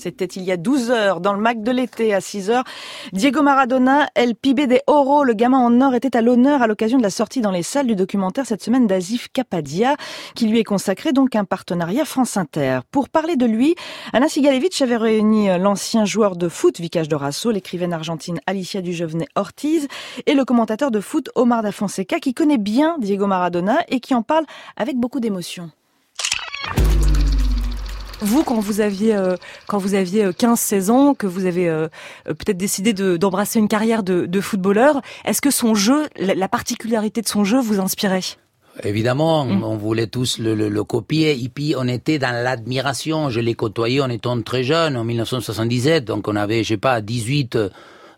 C'était il y a 12 heures dans le Mac de l'été à 6 heures. Diego Maradona, El Pibe de Oro, le gamin en or, était à l'honneur à l'occasion de la sortie dans les salles du documentaire cette semaine d'Azif Kapadia, qui lui est consacré donc un partenariat France Inter. Pour parler de lui, Anna Sigalevich avait réuni l'ancien joueur de foot Vicage Dorasso, l'écrivaine argentine Alicia Dujovenet Ortiz et le commentateur de foot Omar da Fonseca qui connaît bien Diego Maradona et qui en parle avec beaucoup d'émotion. Vous, quand vous aviez euh, quand vous aviez 15-16 euh, ans, que vous avez euh, peut-être décidé d'embrasser une carrière de, footballeur, est-ce que son jeu, la, particularité de son jeu, vous inspirait? Évidemment, mm. on voulait tous le, copier. Et puis, on était dans l'admiration. Je l'ai côtoyé en étant très jeune, en 1977. Donc, on avait, je sais pas, 18,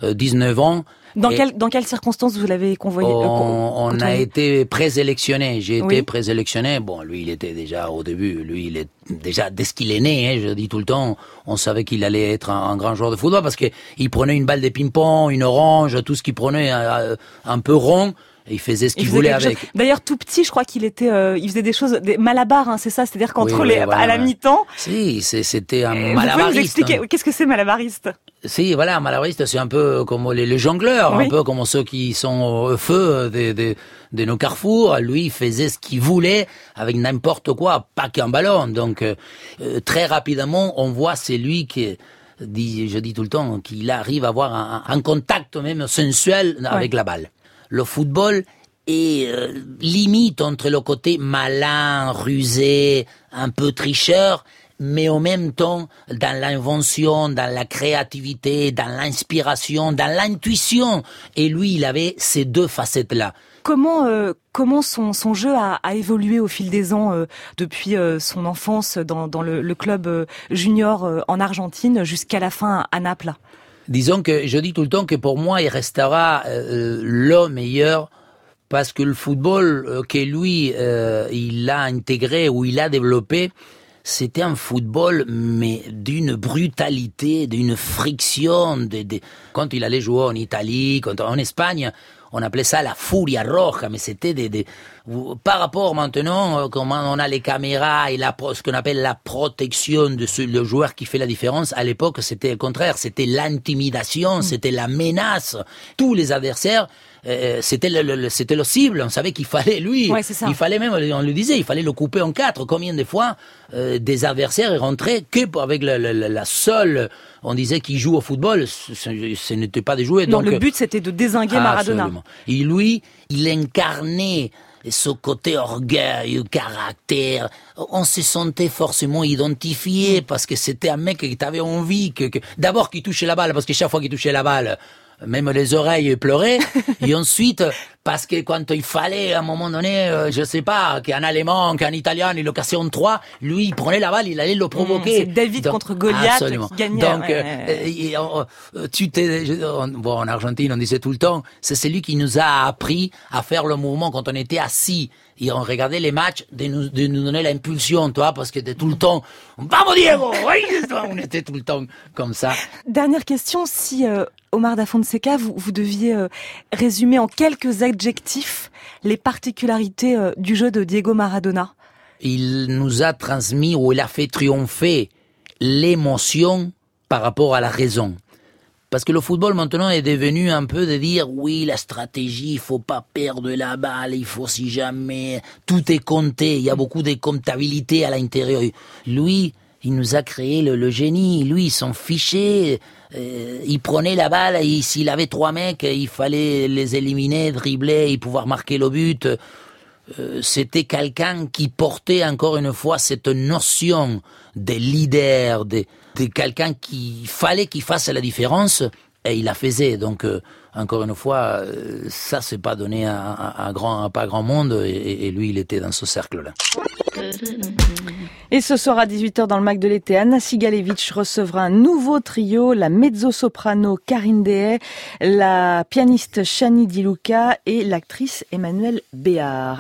19 ans. Dans, dans quelles circonstances vous l'avez convoyé euh, On, a été présélectionné. J'ai été présélectionné. Bon, lui, il était déjà au début. Lui, il est déjà dès qu'il est né. Hein, je dis tout le temps, on savait qu'il allait être un, grand joueur de football parce que il prenait une balle de ping-pong, une orange, tout ce qu'il prenait euh, un peu rond il faisait ce qu'il voulait avec. D'ailleurs, tout petit, je crois qu'il était, euh, il faisait des choses, des malabars, hein, c'est ça, c'est-à-dire qu'entre les, à la mi-temps. Si, c'était un malabariste. Vous pouvez nous expliquer hein. qu'est-ce que c'est malabariste? Si, voilà, un malabariste, c'est un peu comme les, jongleurs, un peu comme ceux qui sont au feu de, de, de nos carrefours. Lui, il faisait ce qu'il voulait avec n'importe quoi, pas qu'un ballon. Donc, euh, euh, très rapidement, on voit c'est lui qui dit, je dis tout le temps, qu'il arrive à avoir un, un contact même sensuel avec la balle le football est euh, limite entre le côté malin, rusé, un peu tricheur, mais en même temps dans l'invention, dans la créativité, dans l'inspiration, dans l'intuition. Et lui, il avait ces deux facettes-là. Comment euh, comment son, son jeu a, évolué au fil des ans euh, depuis son enfance dans, dans le, club junior en Argentine jusqu'à la fin à Naples? Disons que je dis tout le temps que pour moi, il restera euh, le meilleur parce que le football euh, que lui, euh, il a intégré ou il a développé, c'était un football, mais d'une brutalité, d'une friction. Quand il allait jouer en Italie, quand, en Espagne, on appelait ça la furia roja, mais c'était des, des, par rapport maintenant, euh, comment on a les caméras et la, ce qu'on appelle la protection de ce, le joueur qui fait la différence, à l'époque, c'était le contraire, c'était l'intimidation, mm. c'était la menace. Tous les adversaires, euh, c'était le, c'était le cible. On savait qu'il fallait lui. il fallait même, on le disait, il fallait le couper en quatre. Combien de fois euh, des adversaires rentraient que avec la, la, seule, on disait qu'il joue au football, ce, n'était pas de jouer. Non, le but c'était de désinguer Maradona. Et lui, il incarnait ce côté orgueil, caractère, on se sentait forcément identifié parce que c'était un mec qui avait envie que, d'abord qu'il touchait la balle parce que chaque fois qu'il touchait la balle, même les oreilles pleuraient. et ensuite, parce que quand il fallait, à un moment donné, euh, je sais pas, qu'un Allemand, qu'un Italien, une occasion 3, lui, il prenait la balle, il allait le provoquer. c'est David contre Goliath qui gagnait. Donc, euh, euh, tu t'es, bon, en Argentine, on disait tout le temps, c'est celui qui nous a appris à faire le mouvement quand on était assis et on regardait les matchs de nous, de nous donner l'impulsion, toi, parce que de tout le temps, vamos Diego, on était tout le temps comme ça. Dernière question, si Omar da Fonseca, vous, deviez euh, résumer en quelques adjectifs les particularités euh, du jeu de Diego Maradona. Il nous a transmis ou il a fait triompher l'émotion par rapport à la raison. Parce que le football maintenant est devenu un peu de dire oui la stratégie, il faut pas perdre la balle, il faut si jamais tout est compté, il y a beaucoup de comptabilité à l'intérieur. Lui, il nous a créé le, génie, lui, il s'en fichait euh, il prenait la balle s'il avait trois mecs, il fallait les éliminer, dribbler et pouvoir marquer le but. Euh, c'était quelqu'un qui portait encore une fois cette notion de leader, de, quelqu'un qui fallait qu'il fasse la différence et il la faisait. Donc euh, encore une fois, ça c'est pas donné à, grand, pas grand monde et lui il était dans ce cercle-là. Et ce soir à 18h dans le Mac de l'été, Anna Sigalevich recevra un nouveau trio, la mezzo-soprano Karine Dehay, la pianiste Shani Di Luca et l'actrice Emmanuelle Béard.